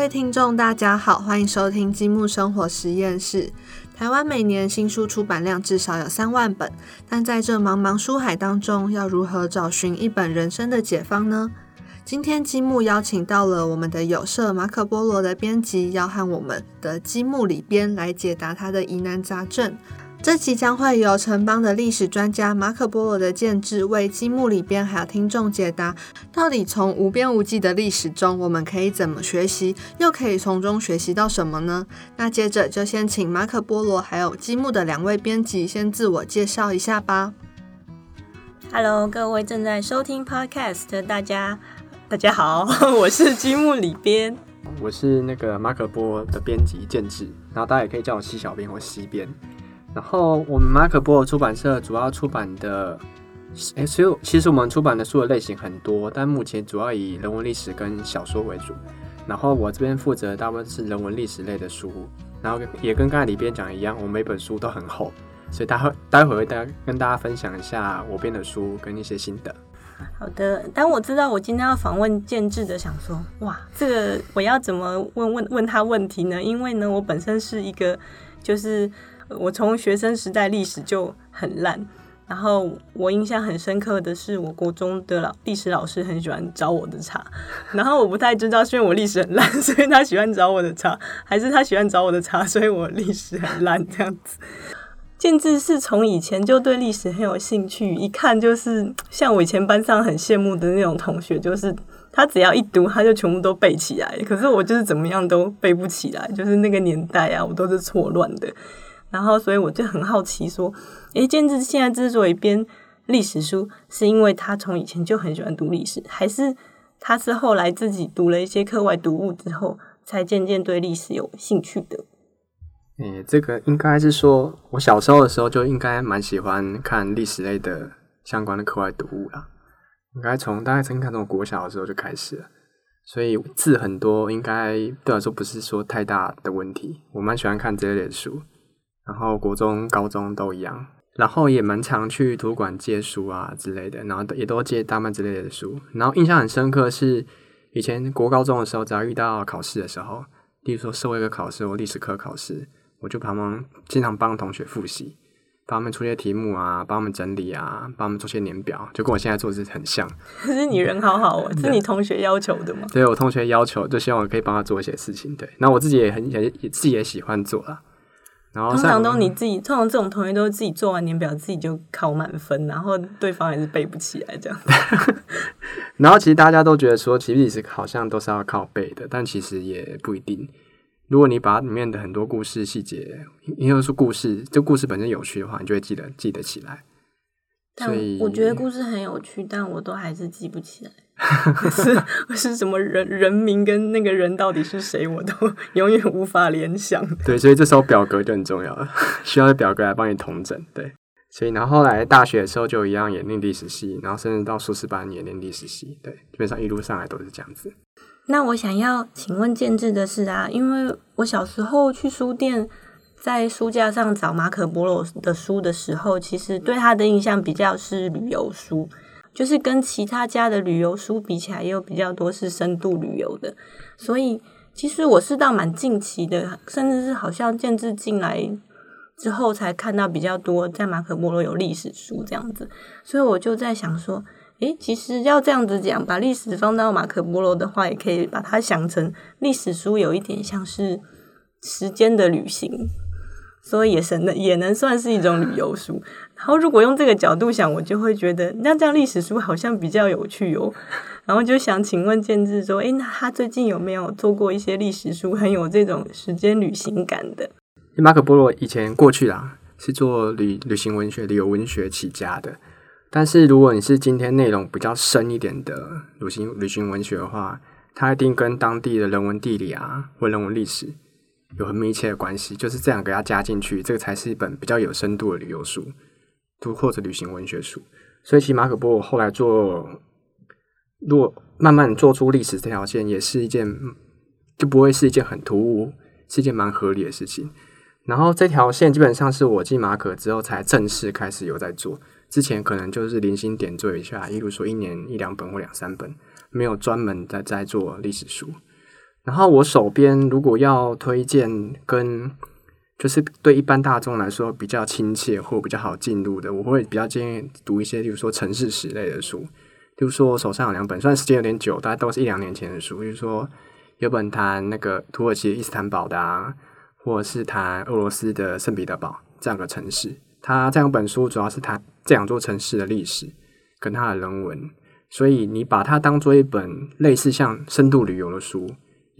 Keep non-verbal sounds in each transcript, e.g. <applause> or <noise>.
各位听众，大家好，欢迎收听积木生活实验室。台湾每年新书出版量至少有三万本，但在这茫茫书海当中，要如何找寻一本人生的解方呢？今天积木邀请到了我们的有社马可波罗的编辑，要和我们的积木里边来解答他的疑难杂症。这期将会由城邦的历史专家马可波罗的建制为积木里边还有听众解答，到底从无边无际的历史中，我们可以怎么学习，又可以从中学习到什么呢？那接着就先请马可波罗还有积木的两位编辑先自我介绍一下吧。Hello，各位正在收听 Podcast 的大家，大家好，<laughs> 我是积木里边，我是那个马可波的编辑建制，然后大家也可以叫我西小编或西编。然后我们马可波罗出版社主要出版的，哎，所以其实我们出版的书的类型很多，但目前主要以人文历史跟小说为主。然后我这边负责大部分是人文历史类的书，然后也跟刚才里边讲的一样，我每本书都很厚，所以待会待会会大家跟大家分享一下我编的书跟一些心得。好的，当我知道我今天要访问建制的，想说，哇，这个我要怎么问问问他问题呢？因为呢，我本身是一个就是。我从学生时代历史就很烂，然后我印象很深刻的是，我国中的老历史老师很喜欢找我的茬，然后我不太知道是因为我历史很烂，所以他喜欢找我的茬，还是他喜欢找我的茬，所以我历史很烂这样子。建志是从以前就对历史很有兴趣，一看就是像我以前班上很羡慕的那种同学，就是他只要一读，他就全部都背起来。可是我就是怎么样都背不起来，就是那个年代啊，我都是错乱的。然后，所以我就很好奇，说，诶，建志现在之所以编历史书，是因为他从以前就很喜欢读历史，还是他是后来自己读了一些课外读物之后，才渐渐对历史有兴趣的？诶，这个应该是说，我小时候的时候就应该蛮喜欢看历史类的相关的课外读物啦。应该从大概曾经看从国小的时候就开始了，所以字很多，应该对我来说不是说太大的问题。我蛮喜欢看这类的书。然后国中、高中都一样，然后也蛮常去图书馆借书啊之类的，然后也都借大曼之类的书。然后印象很深刻是以前国高中的时候，只要遇到考试的时候，例如说社会科考试或历史科考试，我就帮忙经常帮同学复习，帮他们出些题目啊，帮他们整理啊，帮他们做些年表，就跟我现在做的是很像。<laughs> 可是你人好好哦，<laughs> 是你同学要求的吗？对我同学要求，就希望我可以帮他做一些事情。对，那我自己也很也自己也喜欢做啊。通常都你自己，通常这种同学都是自己做完年表，自己就考满分，然后对方也是背不起来这样。<laughs> 然后其实大家都觉得说，其实历史好像都是要靠背的，但其实也不一定。如果你把里面的很多故事细节，因为说故事，这故事本身有趣的话，你就会记得记得起来。所以我觉得故事很有趣，但我都还是记不起来。<laughs> 是是什么人人名跟那个人到底是谁，我都永远无法联想。<laughs> 对，所以这时候表格就很重要了，<laughs> 需要表格来帮你统整。对，所以然后后来大学的时候就一样也念历史系，然后甚至到硕士班也念历史系。对，基本上一路上来都是这样子。那我想要请问建制的是啊，因为我小时候去书店，在书架上找马可波罗的书的时候，其实对他的印象比较是旅游书。就是跟其他家的旅游书比起来，也有比较多是深度旅游的，所以其实我是到蛮近期的，甚至是好像建制进来之后才看到比较多在马可波罗有历史书这样子，所以我就在想说，诶，其实要这样子讲，把历史放到马可波罗的话，也可以把它想成历史书有一点像是时间的旅行。所以也是能也能算是一种旅游书。然后如果用这个角度想，我就会觉得那这样历史书好像比较有趣哦。<laughs> 然后就想请问建志说，诶，那他最近有没有做过一些历史书，很有这种时间旅行感的？马可波罗以前过去啦，是做旅旅行文学、旅游文学起家的。但是如果你是今天内容比较深一点的旅行旅行文学的话，它一定跟当地的人文地理啊，或人文历史。有很密切的关系，就是这样给它加进去，这个才是一本比较有深度的旅游书，读或者旅行文学书。所以，其实马可波罗后来做，若慢慢做出历史这条线，也是一件就不会是一件很突兀，是一件蛮合理的事情。然后，这条线基本上是我进马可之后才正式开始有在做，之前可能就是零星点缀一下，例如说一年一两本或两三本，没有专门在在做历史书。然后我手边如果要推荐跟就是对一般大众来说比较亲切或比较好进入的，我会比较建议读一些，例如说城市史类的书。例如说，我手上有两本，虽然时间有点久，大概都是一两年前的书。比如说，有本谈那个土耳其伊斯坦堡的啊，或者是谈俄罗斯的圣彼得堡这样的城市。它这两本书主要是谈这两座城市的历史跟它的人文，所以你把它当做一本类似像深度旅游的书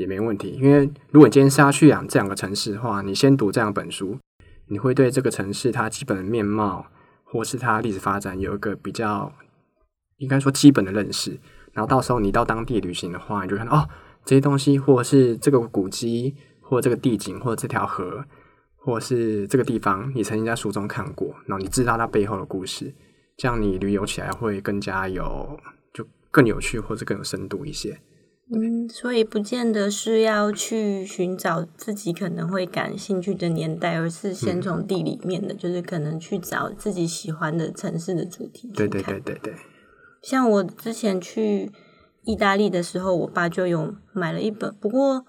也没问题。因为如果你今天是要去养这两个城市的话，你先读这两本书，你会对这个城市它基本的面貌或是它历史发展有一个比较。应该说基本的认识，然后到时候你到当地旅行的话，你就看到哦这些东西，或是这个古迹，或这个地景，或这条河，或是这个地方，你曾经在书中看过，然后你知道它背后的故事，这样你旅游起来会更加有就更有趣，或者更有深度一些。嗯，所以不见得是要去寻找自己可能会感兴趣的年代，而是先从地里面的，就是可能去找自己喜欢的城市的主题。对对对对对。像我之前去意大利的时候，我爸就有买了一本，不过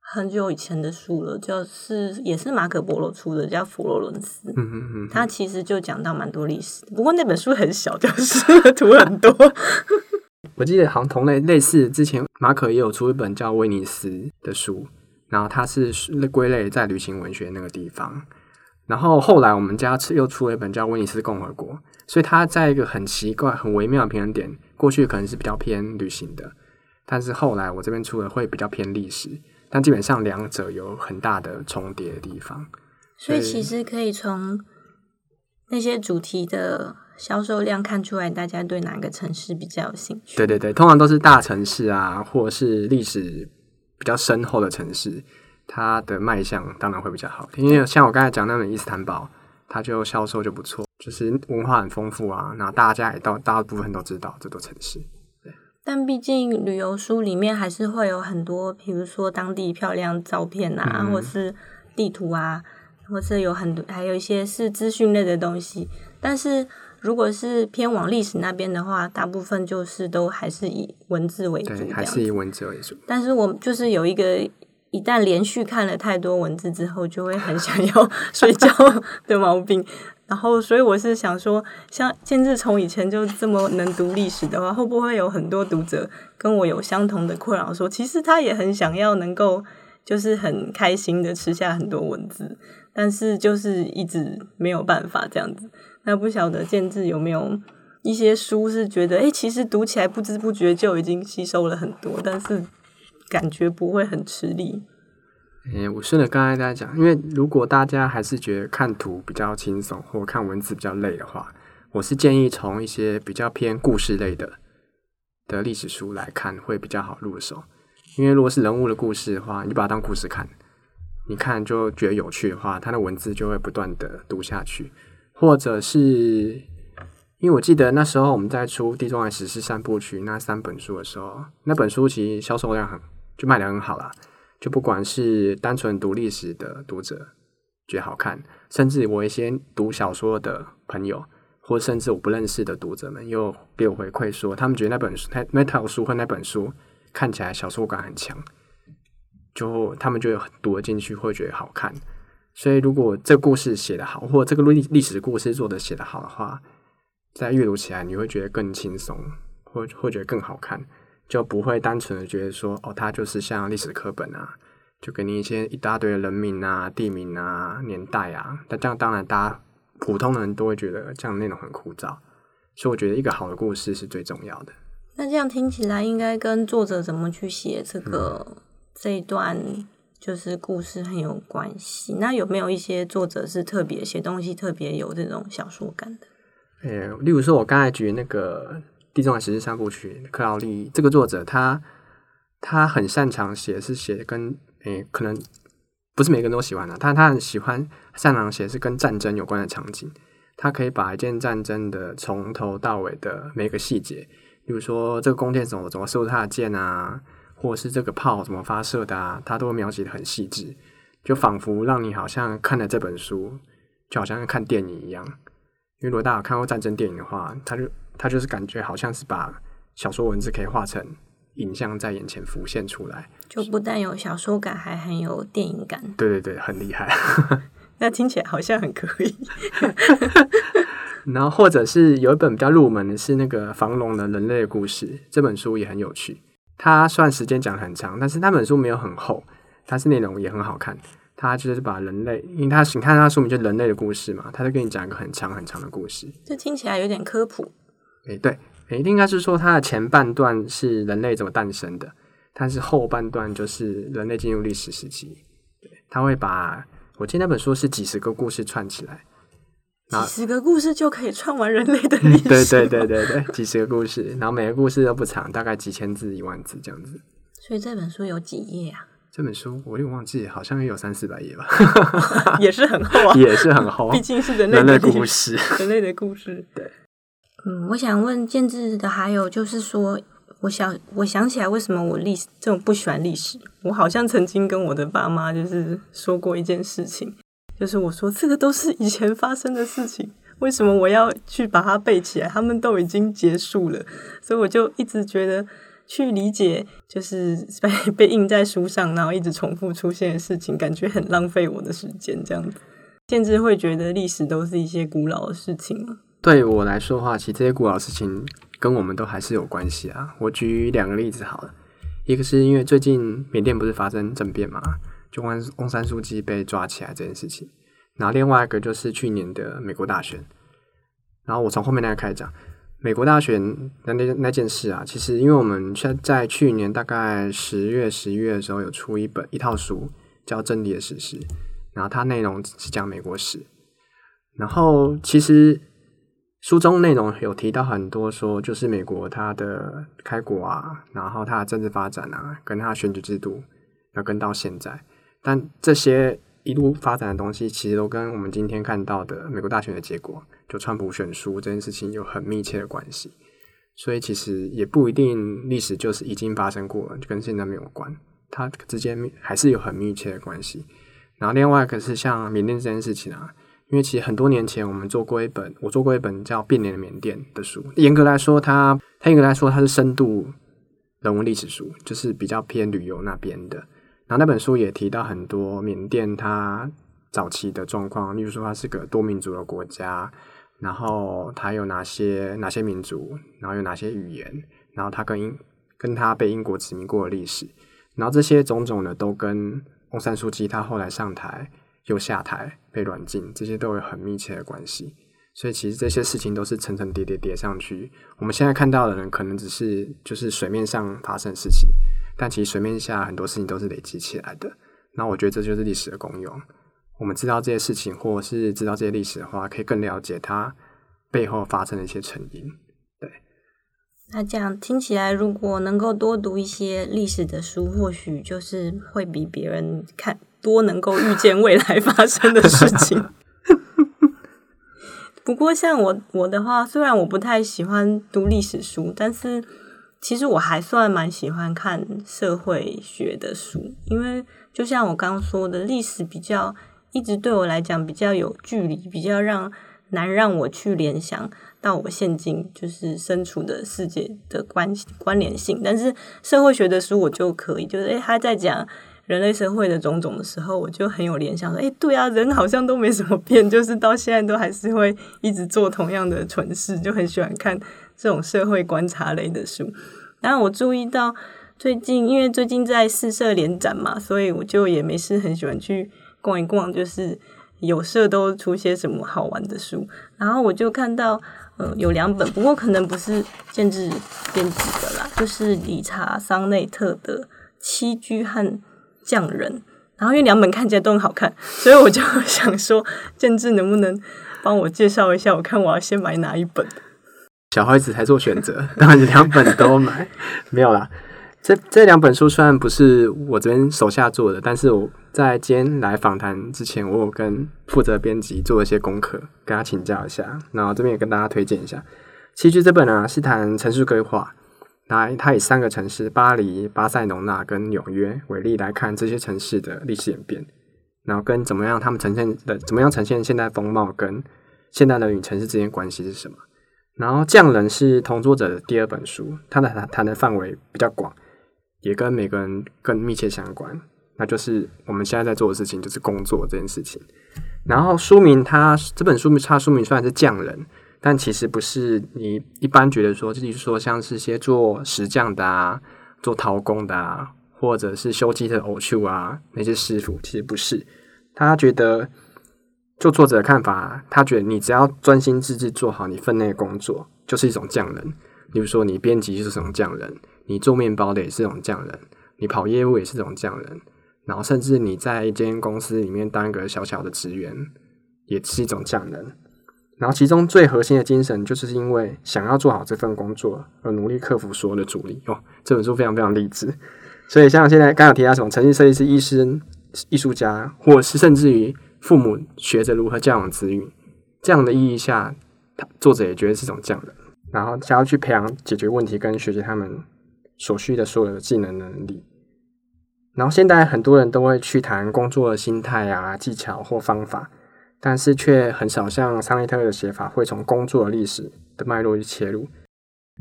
很久以前的书了，就是也是马可波罗出的，叫《佛罗伦斯》。嗯嗯嗯，他其实就讲到蛮多历史，不过那本书很小，就是 <laughs> 图很多。我记得好像同类类似之前马可也有出一本叫《威尼斯》的书，然后它是归类在旅行文学那个地方。然后后来我们家又出了一本叫《威尼斯共和国》。所以它在一个很奇怪、很微妙的平衡点，过去可能是比较偏旅行的，但是后来我这边出的会比较偏历史，但基本上两者有很大的重叠的地方。所以其实可以从那些主题的销售量看出来，大家对哪个城市比较有兴趣。对对对，通常都是大城市啊，或者是历史比较深厚的城市，它的卖相当然会比较好。因为像我刚才讲那种伊斯坦堡。它就销售就不错，就是文化很丰富啊，那大家也到大部分都知道这座城市。但毕竟旅游书里面还是会有很多，比如说当地漂亮照片啊，或是地图啊，或是有很多，还有一些是资讯类的东西。但是如果是偏往历史那边的话，大部分就是都还是以文字为主，还是以文字为主。但是我就是有一个。一旦连续看了太多文字之后，就会很想要 <laughs> 睡觉的毛病。然后，所以我是想说，像建志从以前就这么能读历史的话，会不会有很多读者跟我有相同的困扰？说其实他也很想要能够，就是很开心的吃下很多文字，但是就是一直没有办法这样子。那不晓得建志有没有一些书是觉得，哎，其实读起来不知不觉就已经吸收了很多，但是。感觉不会很吃力。诶，我顺着刚才大家讲，因为如果大家还是觉得看图比较轻松，或看文字比较累的话，我是建议从一些比较偏故事类的的历史书来看，会比较好入手。因为如果是人物的故事的话，你把它当故事看，你看就觉得有趣的话，它的文字就会不断的读下去。或者是因为我记得那时候我们在出《地中海史诗三部曲》那三本书的时候，那本书其实销售量很。就卖的很好啦，就不管是单纯读历史的读者觉得好看，甚至我一些读小说的朋友，或甚至我不认识的读者们，又给我回馈说，他们觉得那本书、那那套书或那本书看起来小说感很强，就他们就读了进去，会觉得好看。所以，如果这个故事写得好，或这个历历史故事做的写得好的话，在阅读起来你会觉得更轻松，或会觉得更好看。就不会单纯的觉得说，哦，它就是像历史课本啊，就给你一些一大堆人名啊、地名啊、年代啊。那这样当然，大家普通人都会觉得这样内容很枯燥。所以我觉得一个好的故事是最重要的。那这样听起来，应该跟作者怎么去写这个这一段就是故事很有关系。那有没有一些作者是特别写东西特别有这种小说感的？呃，例如说，我刚才举那个。《地中海史诗三部曲》，克劳利这个作者，他他很擅长写，是写跟诶，可能不是每个人都喜欢的，但他很喜欢擅长写是跟战争有关的场景。他可以把一件战争的从头到尾的每个细节，比如说这个弓箭手怎么射他的箭啊，或者是这个炮怎么发射的啊，他都描写的很细致，就仿佛让你好像看了这本书，就好像看电影一样。因为如果大家看过战争电影的话，他就他就是感觉好像是把小说文字可以画成影像在眼前浮现出来。就不但有小说感，还很有电影感。对对对，很厉害。<laughs> 那听起来好像很可以。<laughs> 然后或者是有一本比较入门的是那个房龙的《人类的故事》，这本书也很有趣。它算时间讲很长，但是那本书没有很厚，它是内容也很好看。它就是把人类，因为它你看它书名就人类的故事嘛，它就跟你讲一个很长很长的故事。这听起来有点科普。诶，对，诶，应该是说它的前半段是人类怎么诞生的，但是后半段就是人类进入历史时期。对，他会把我记得那本书是几十个故事串起来。几十个故事就可以串完人类的历史。对对对对对，几十个故事，然后每个故事都不长，大概几千字、一万字这样子。所以这本书有几页啊？这本书我有点忘记，好像也有三四百页吧。<laughs> 也是很厚啊，<laughs> 也是很厚，<laughs> 毕竟是人类的故事，人类的故事。对，嗯，我想问建智的，还有就是说，我想我想起来，为什么我历史这种不喜欢历史？我好像曾经跟我的爸妈就是说过一件事情。就是我说，这个都是以前发生的事情，为什么我要去把它背起来？他们都已经结束了，所以我就一直觉得去理解，就是 <laughs> 被被印在书上，然后一直重复出现的事情，感觉很浪费我的时间。这样子，甚至会觉得历史都是一些古老的事情吗？对我来说的话，其实这些古老事情跟我们都还是有关系啊。我举两个例子好了，一个是因为最近缅甸不是发生政变嘛？就翁翁山书记被抓起来这件事情，然后另外一个就是去年的美国大选，然后我从后面那个开始讲美国大选那那那件事啊，其实因为我们在在去年大概十月十一月的时候有出一本一套书叫《真理的史实》，然后它内容是讲美国史，然后其实书中内容有提到很多说，就是美国它的开国啊，然后它的政治发展啊，跟它的选举制度要跟到现在。但这些一路发展的东西，其实都跟我们今天看到的美国大选的结果，就川普选输这件事情有很密切的关系。所以其实也不一定历史就是已经发生过了，就跟现在没有关，它之间还是有很密切的关系。然后另外一个是像缅甸这件事情啊，因为其实很多年前我们做过一本，我做过一本叫《变脸的缅甸》的书。严格来说，它它严格来说它是深度人文历史书，就是比较偏旅游那边的。然后那本书也提到很多缅甸它早期的状况，例如说它是个多民族的国家，然后它有哪些哪些民族，然后有哪些语言，然后它跟英跟它被英国殖民过的历史，然后这些种种的都跟翁山书记他后来上台又下台被软禁，这些都有很密切的关系。所以其实这些事情都是层层叠叠叠上去，我们现在看到的人可能只是就是水面上发生的事情。但其实水面下很多事情都是累积起来的，那我觉得这就是历史的功用。我们知道这些事情，或者是知道这些历史的话，可以更了解它背后发生的一些成因。对，那这样听起来，如果能够多读一些历史的书，或许就是会比别人看多能够预见未来发生的事情。<laughs> 不过像我我的话，虽然我不太喜欢读历史书，但是。其实我还算蛮喜欢看社会学的书，因为就像我刚刚说的，历史比较一直对我来讲比较有距离，比较让难让我去联想到我现今就是身处的世界的关关联性。但是社会学的书我就可以，就是诶他在讲人类社会的种种的时候，我就很有联想，说诶对啊，人好像都没什么变，就是到现在都还是会一直做同样的蠢事，就很喜欢看。这种社会观察类的书，然后我注意到最近，因为最近在四社联展嘛，所以我就也没事很喜欢去逛一逛，就是有社都出些什么好玩的书。然后我就看到，呃，有两本，不过可能不是建制编辑的啦，就是理查桑内特的《栖居和匠人》。然后因为两本看起来都很好看，所以我就想说，<laughs> 建制能不能帮我介绍一下？我看我要先买哪一本。小孩子才做选择，<laughs> 当然两本都买，<laughs> 没有啦。这这两本书虽然不是我这边手下做的，但是我在今天来访谈之前，我有跟负责编辑做一些功课，跟他请教一下。然后这边也跟大家推荐一下。其实这本呢是谈城市规划，那它以三个城市——巴黎、巴塞隆纳跟纽约为例来看这些城市的历史演变，然后跟怎么样他们呈现的怎么样呈现现代风貌，跟现代人与城市之间关系是什么。然后《匠人》是同作者的第二本书，他的谈的范围比较广，也跟每个人更密切相关，那就是我们现在在做的事情，就是工作这件事情。然后书名它这本书名它书名虽然是匠人，但其实不是你一般觉得说，就是说像是些做石匠的啊，做陶工的啊，或者是修机的偶秀啊那些师傅，其实不是。他觉得，就作者的看法，他觉得你只要专心致志做好你分内的工作，就是一种匠人。比如说，你编辑就是一种匠人，你做面包的也是一种匠人，你跑业务也是一种匠人。然后，甚至你在一间公司里面当一个小小的职员，也是一种匠人。然后，其中最核心的精神，就是因为想要做好这份工作，而努力克服所有的阻力。哦，这本书非常非常励志。所以，像现在刚刚提到什么，城市设计师、医生、艺术家，或者是甚至于父母学着如何教养子女，这样的意义下，他作者也觉得是一种匠人。然后，想要去培养解决问题跟学习他们所需的所有的技能能力。然后现在很多人都会去谈工作的心态啊、技巧或方法，但是却很少像桑利特的写法，会从工作的历史的脉络去切入，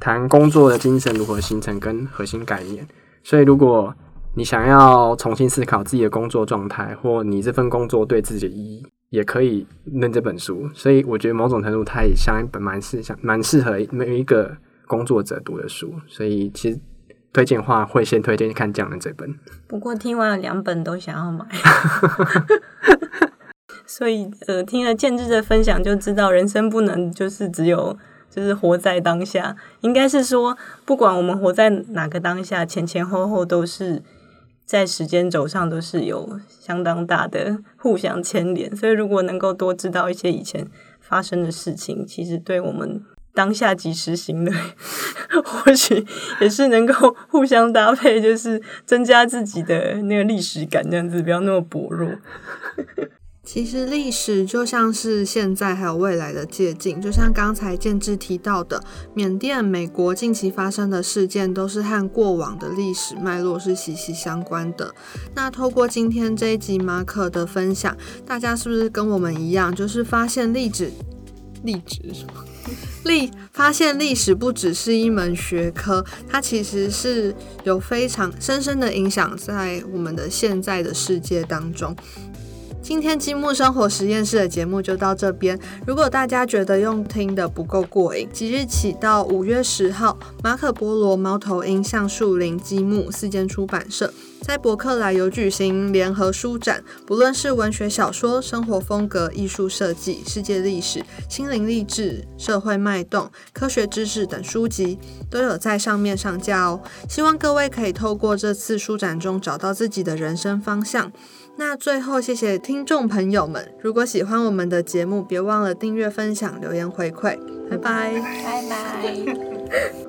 谈工作的精神如何形成跟核心概念。所以，如果你想要重新思考自己的工作状态，或你这份工作对自己的意义，也可以认这本书。所以，我觉得某种程度它也像一本蛮适、像蛮适合每一个工作者读的书。所以，其实。推荐话会先推荐看这样的这本，不过听完了两本都想要买，<laughs> 所以呃听了建志的分享就知道人生不能就是只有就是活在当下，应该是说不管我们活在哪个当下，前前后后都是在时间轴上都是有相当大的互相牵连，所以如果能够多知道一些以前发生的事情，其实对我们。当下即时行的，<laughs> 或许也是能够互相搭配，就是增加自己的那个历史感，这样子不要那么薄弱。其实历史就像是现在还有未来的借镜，就像刚才建志提到的，缅甸、美国近期发生的事件，都是和过往的历史脉络是息息相关的。那透过今天这一集马可的分享，大家是不是跟我们一样，就是发现历史？历史什么？<laughs> 历发现历史不只是一门学科，它其实是有非常深深的影响在我们的现在的世界当中。今天积木生活实验室的节目就到这边。如果大家觉得用听的不够过瘾，即日起到五月十号，马可波罗、猫头鹰、橡树林、积木四间出版社在博客来有举行联合书展，不论是文学小说、生活风格、艺术设计、世界历史、心灵励志、社会脉动、科学知识等书籍，都有在上面上架哦。希望各位可以透过这次书展中找到自己的人生方向。那最后，谢谢听众朋友们。如果喜欢我们的节目，别忘了订阅、分享、留言回馈。拜拜，拜拜。